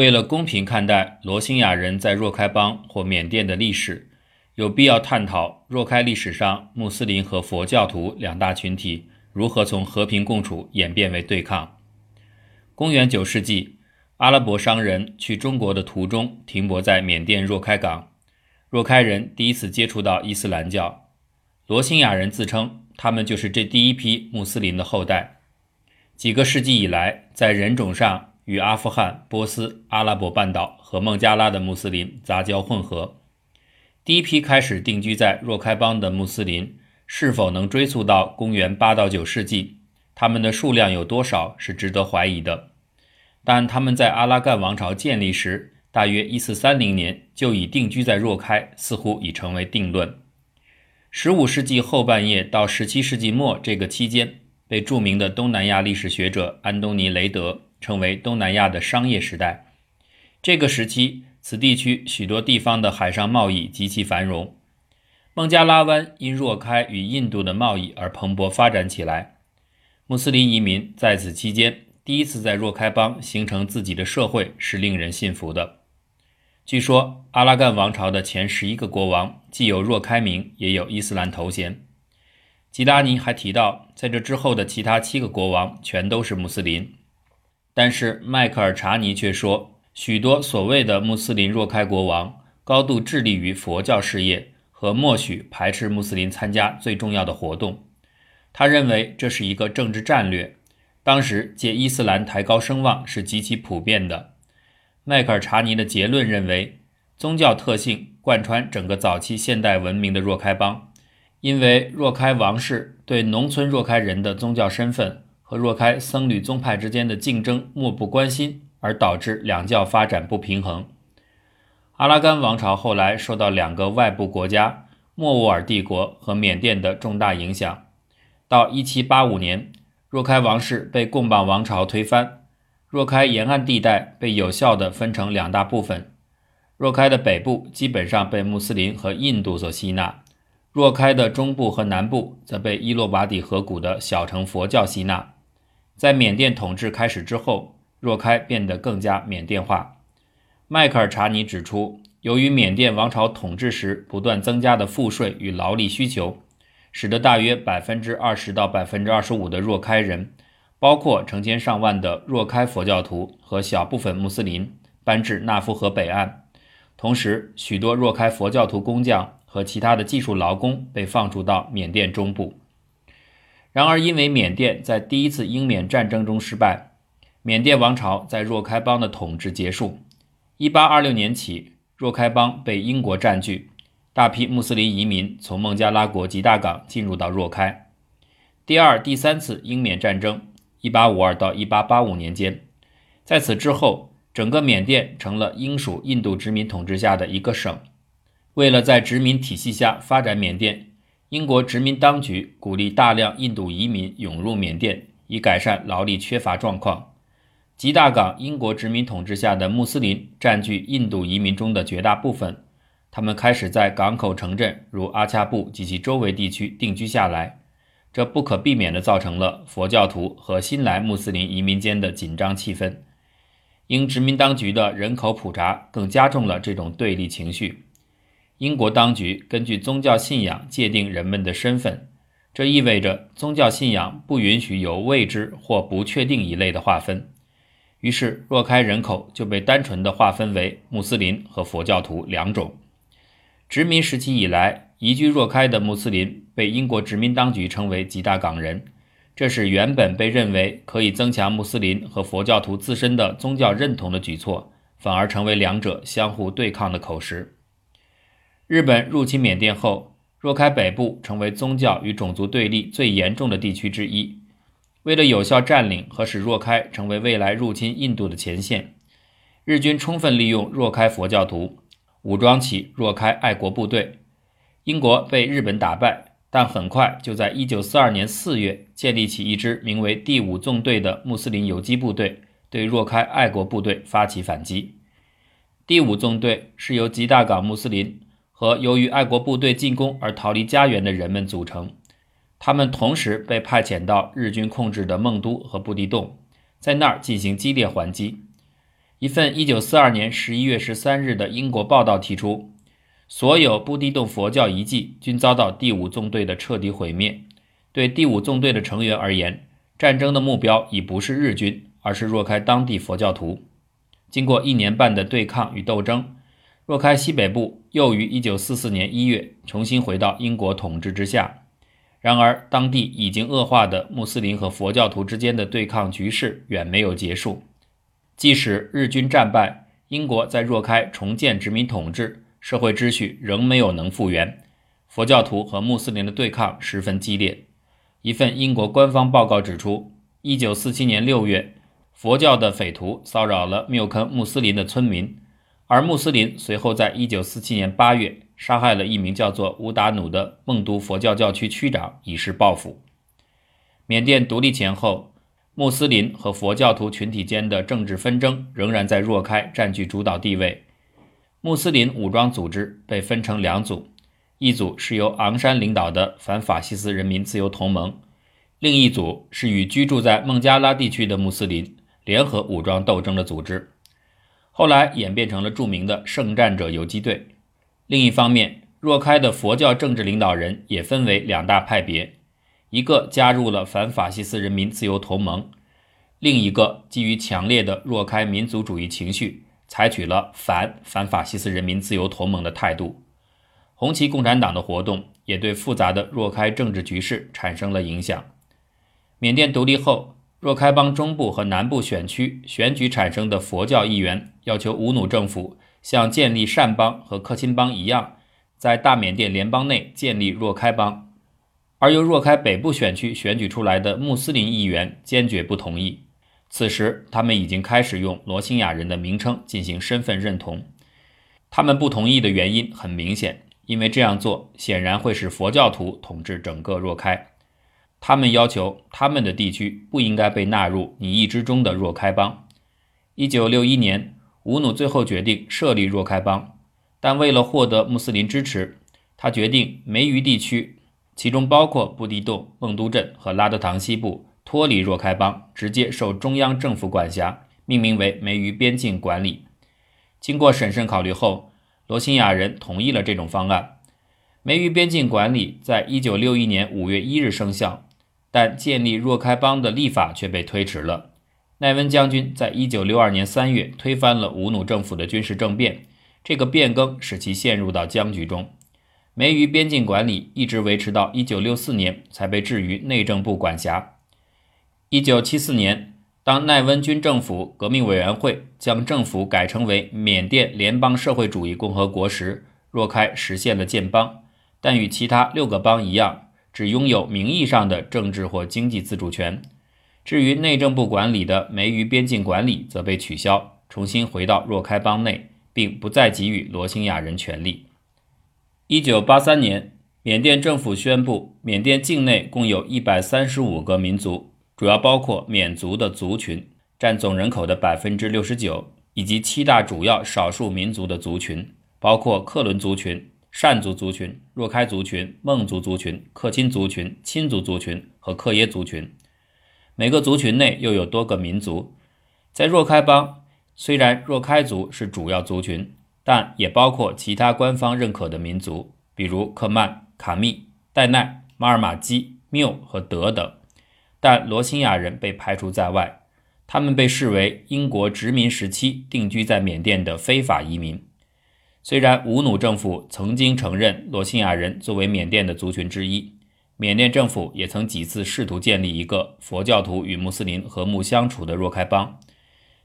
为了公平看待罗兴亚人在若开邦或缅甸的历史，有必要探讨若开历史上穆斯林和佛教徒两大群体如何从和平共处演变为对抗。公元九世纪，阿拉伯商人去中国的途中停泊在缅甸若开港，若开人第一次接触到伊斯兰教。罗兴亚人自称他们就是这第一批穆斯林的后代。几个世纪以来，在人种上与阿富汗、波斯、阿拉伯半岛和孟加拉的穆斯林杂交混合。第一批开始定居在若开邦的穆斯林，是否能追溯到公元八到九世纪？他们的数量有多少是值得怀疑的。但他们在阿拉干王朝建立时，大约一四三零年就已定居在若开，似乎已成为定论。十五世纪后半叶到十七世纪末这个期间，被著名的东南亚历史学者安东尼·雷德成为东南亚的商业时代。这个时期。此地区许多地方的海上贸易极其繁荣，孟加拉湾因若开与印度的贸易而蓬勃发展起来。穆斯林移民在此期间第一次在若开邦形成自己的社会，是令人信服的。据说阿拉干王朝的前十一个国王既有若开名，也有伊斯兰头衔。吉达尼还提到，在这之后的其他七个国王全都是穆斯林，但是迈克尔查尼却说。许多所谓的穆斯林若开国王高度致力于佛教事业和默许排斥穆斯林参加最重要的活动。他认为这是一个政治战略。当时借伊斯兰抬高声望是极其普遍的。迈克尔查尼的结论认为，宗教特性贯穿整个早期现代文明的若开邦，因为若开王室对农村若开人的宗教身份和若开僧侣宗派之间的竞争漠不关心。而导致两教发展不平衡。阿拉干王朝后来受到两个外部国家——莫卧儿帝国和缅甸的重大影响。到1785年，若开王室被贡榜王朝推翻，若开沿岸地带被有效地分成两大部分。若开的北部基本上被穆斯林和印度所吸纳，若开的中部和南部则被伊洛瓦底河谷的小乘佛教吸纳。在缅甸统治开始之后。若开变得更加缅甸化。迈克尔查尼指出，由于缅甸王朝统治时不断增加的赋税与劳力需求，使得大约百分之二十到百分之二十五的若开人，包括成千上万的若开佛教徒和小部分穆斯林，搬至纳夫河北岸。同时，许多若开佛教徒工匠和其他的技术劳工被放逐到缅甸中部。然而，因为缅甸在第一次英缅战争中失败。缅甸王朝在若开邦的统治结束。1826年起，若开邦被英国占据，大批穆斯林移民从孟加拉国吉大港进入到若开。第二、第三次英缅战争，1852到1885年间，在此之后，整个缅甸成了英属印度殖民统治下的一个省。为了在殖民体系下发展缅甸，英国殖民当局鼓励大量印度移民涌入缅甸，以改善劳力缺乏状况。吉大港英国殖民统治下的穆斯林占据印度移民中的绝大部分，他们开始在港口城镇如阿恰布及其周围地区定居下来，这不可避免地造成了佛教徒和新来穆斯林移民间的紧张气氛。英殖民当局的人口普查更加重了这种对立情绪。英国当局根据宗教信仰界定人们的身份，这意味着宗教信仰不允许有未知或不确定一类的划分。于是，若开人口就被单纯的划分为穆斯林和佛教徒两种。殖民时期以来，移居若开的穆斯林被英国殖民当局称为吉大港人，这是原本被认为可以增强穆斯林和佛教徒自身的宗教认同的举措，反而成为两者相互对抗的口实。日本入侵缅甸后，若开北部成为宗教与种族对立最严重的地区之一。为了有效占领和使若开成为未来入侵印度的前线，日军充分利用若开佛教徒，武装起若开爱国部队。英国被日本打败，但很快就在1942年4月建立起一支名为第五纵队的穆斯林游击部队，对若开爱国部队发起反击。第五纵队是由吉大港穆斯林和由于爱国部队进攻而逃离家园的人们组成。他们同时被派遣到日军控制的孟都和布地洞，在那儿进行激烈还击。一份1942年11月13日的英国报道提出，所有布地洞佛教遗迹均遭到第五纵队的彻底毁灭。对第五纵队的成员而言，战争的目标已不是日军，而是若开当地佛教徒。经过一年半的对抗与斗争，若开西北部又于1944年1月重新回到英国统治之下。然而，当地已经恶化的穆斯林和佛教徒之间的对抗局势远没有结束。即使日军战败，英国在若开重建殖民统治，社会秩序仍没有能复原。佛教徒和穆斯林的对抗十分激烈。一份英国官方报告指出，1947年6月，佛教的匪徒骚扰了缪坑穆斯林的村民，而穆斯林随后在1947年8月杀害了一名叫做乌达努的孟都佛教教区区长，以示报复。缅甸独立前后。穆斯林和佛教徒群体间的政治纷争仍然在若开占据主导地位。穆斯林武装组织被分成两组，一组是由昂山领导的反法西斯人民自由同盟，另一组是与居住在孟加拉地区的穆斯林联合武装斗争的组织，后来演变成了著名的圣战者游击队。另一方面，若开的佛教政治领导人也分为两大派别。一个加入了反法西斯人民自由同盟，另一个基于强烈的若开民族主义情绪，采取了反反法西斯人民自由同盟的态度。红旗共产党的活动也对复杂的若开政治局势产生了影响。缅甸独立后，若开邦中部和南部选区选举产生的佛教议员要求吴努政府像建立善邦和克钦邦一样，在大缅甸联邦内建立若开邦。而由若开北部选区选举出来的穆斯林议员坚决不同意。此时，他们已经开始用罗兴亚人的名称进行身份认同。他们不同意的原因很明显，因为这样做显然会使佛教徒统治整个若开。他们要求他们的地区不应该被纳入拟议之中的若开邦。一九六一年，吴努最后决定设立若开邦，但为了获得穆斯林支持，他决定梅鱼地区。其中包括布地洞、孟都镇和拉德唐西部脱离若开邦，直接受中央政府管辖，命名为梅鱼边境管理。经过审慎考虑后，罗兴亚人同意了这种方案。梅鱼边境管理在一九六一年五月一日生效，但建立若开邦的立法却被推迟了。奈温将军在一九六二年三月推翻了吴努政府的军事政变，这个变更使其陷入到僵局中。梅于边境管理一直维持到1964年才被置于内政部管辖。1974年，当奈温军政府革命委员会将政府改称为缅甸联邦社会主义共和国时，若开实现了建邦，但与其他六个邦一样，只拥有名义上的政治或经济自主权。至于内政部管理的梅鱼边境管理，则被取消，重新回到若开邦内，并不再给予罗兴亚人权利。一九八三年，缅甸政府宣布，缅甸境内共有一百三十五个民族，主要包括缅族的族群，占总人口的百分之六十九，以及七大主要少数民族的族群，包括克伦族群、善族族群、若开族群、孟族族群、克钦族群、钦族族群和克耶族群。每个族群内又有多个民族。在若开邦，虽然若开族是主要族群。但也包括其他官方认可的民族，比如克曼、卡密、戴奈、马尔马基、缪和德等。但罗兴亚人被排除在外，他们被视为英国殖民时期定居在缅甸的非法移民。虽然吴努政府曾经承认罗兴亚人作为缅甸的族群之一，缅甸政府也曾几次试图建立一个佛教徒与穆斯林和睦相处的若开邦，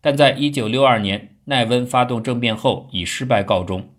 但在1962年。奈温发动政变后以失败告终。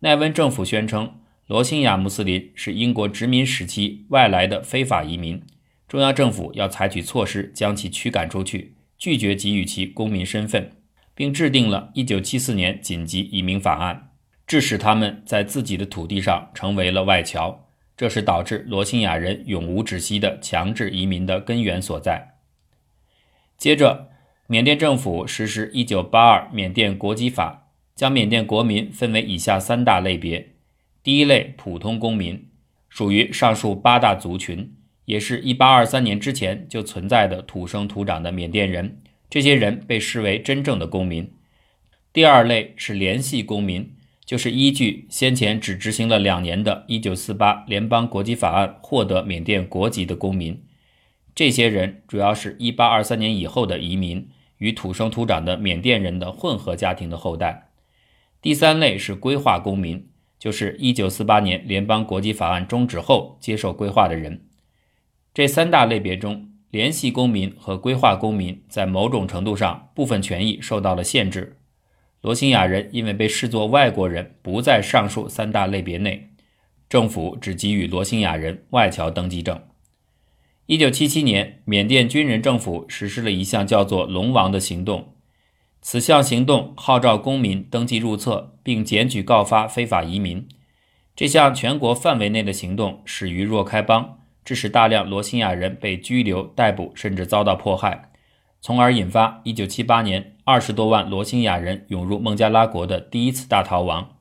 奈温政府宣称，罗兴亚穆斯林是英国殖民时期外来的非法移民，中央政府要采取措施将其驱赶出去，拒绝给予其公民身份，并制定了1974年紧急移民法案，致使他们在自己的土地上成为了外侨。这是导致罗兴亚人永无止息的强制移民的根源所在。接着。缅甸政府实施《一九八二缅甸国籍法》，将缅甸国民分为以下三大类别：第一类普通公民，属于上述八大族群，也是一八二三年之前就存在的土生土长的缅甸人，这些人被视为真正的公民。第二类是联系公民，就是依据先前只执行了两年的1948联邦国籍法案获得缅甸国籍的公民。这些人主要是一八二三年以后的移民与土生土长的缅甸人的混合家庭的后代。第三类是规划公民，就是一九四八年联邦国籍法案终止后接受规划的人。这三大类别中，联系公民和规划公民在某种程度上部分权益受到了限制。罗兴亚人因为被视作外国人，不在上述三大类别内，政府只给予罗兴亚人外侨登记证。一九七七年，缅甸军人政府实施了一项叫做“龙王”的行动，此项行动号召公民登记入册，并检举告发非法移民。这项全国范围内的行动始于若开邦，致使大量罗兴亚人被拘留、逮捕，甚至遭到迫害。从而引发1978年二十多万罗兴亚人涌入孟加拉国的第一次大逃亡，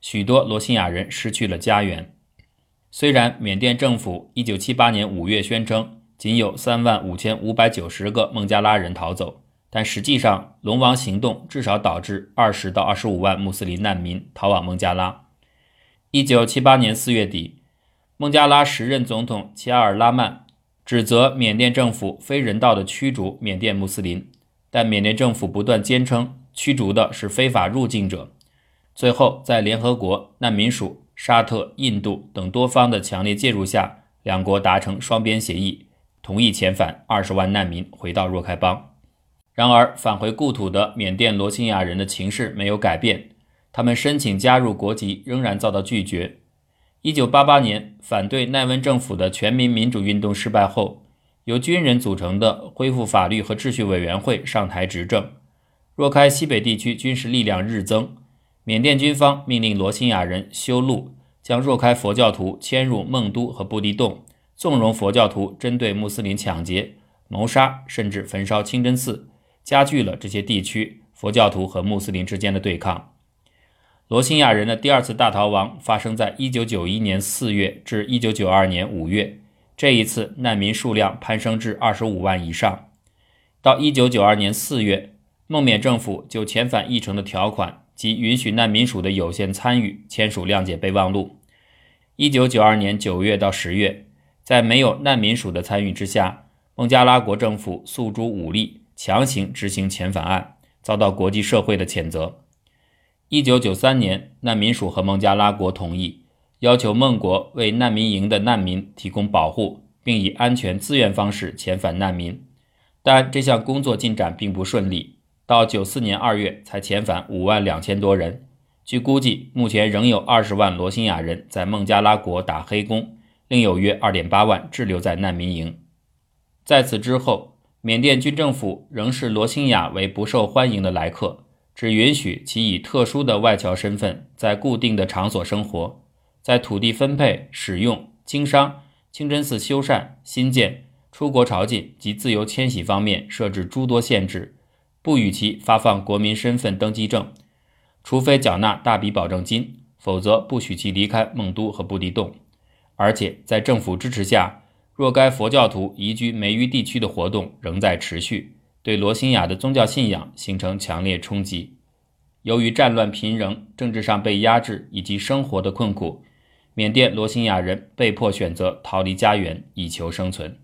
许多罗兴亚人失去了家园。虽然缅甸政府1978年5月宣称仅有3万5590个孟加拉人逃走，但实际上龙王行动至少导致20到25万穆斯林难民逃往孟加拉。1978年4月底，孟加拉时任总统齐阿尔拉曼。指责缅甸政府非人道的驱逐缅甸穆斯林，但缅甸政府不断坚称驱逐的是非法入境者。最后，在联合国难民署、沙特、印度等多方的强烈介入下，两国达成双边协议，同意遣返二十万难民回到若开邦。然而，返回故土的缅甸罗兴亚人的情势没有改变，他们申请加入国籍仍然遭到拒绝。一九八八年，反对奈温政府的全民民主运动失败后，由军人组成的恢复法律和秩序委员会上台执政。若开西北地区军事力量日增，缅甸军方命令罗兴亚人修路，将若开佛教徒迁入孟都和布地洞，纵容佛教徒针对穆斯林抢劫、谋杀，甚至焚烧清真寺，加剧了这些地区佛教徒和穆斯林之间的对抗。罗兴亚人的第二次大逃亡发生在1991年4月至1992年5月，这一次难民数量攀升至25万以上。到1992年4月，孟缅政府就遣返议程的条款及允许难民署的有限参与签署谅解备忘录。1992年9月到10月，在没有难民署的参与之下，孟加拉国政府诉诸武力强行执行遣返案，遭到国际社会的谴责。一九九三年，难民署和孟加拉国同意，要求孟国为难民营的难民提供保护，并以安全自愿方式遣返难民。但这项工作进展并不顺利，到九四年二月才遣返五万两千多人。据估计，目前仍有二十万罗兴亚人在孟加拉国打黑工，另有约二点八万滞留在难民营。在此之后，缅甸军政府仍视罗兴亚为不受欢迎的来客。只允许其以特殊的外侨身份在固定的场所生活，在土地分配、使用、经商、清真寺修缮、新建、出国朝觐及自由迁徙方面设置诸多限制，不与其发放国民身份登记证，除非缴纳大笔保证金，否则不许其离开孟都和布地洞。而且在政府支持下，若该佛教徒移居梅于地区的活动仍在持续。对罗兴亚的宗教信仰形成强烈冲击。由于战乱频仍、政治上被压制以及生活的困苦，缅甸罗兴亚人被迫选择逃离家园以求生存。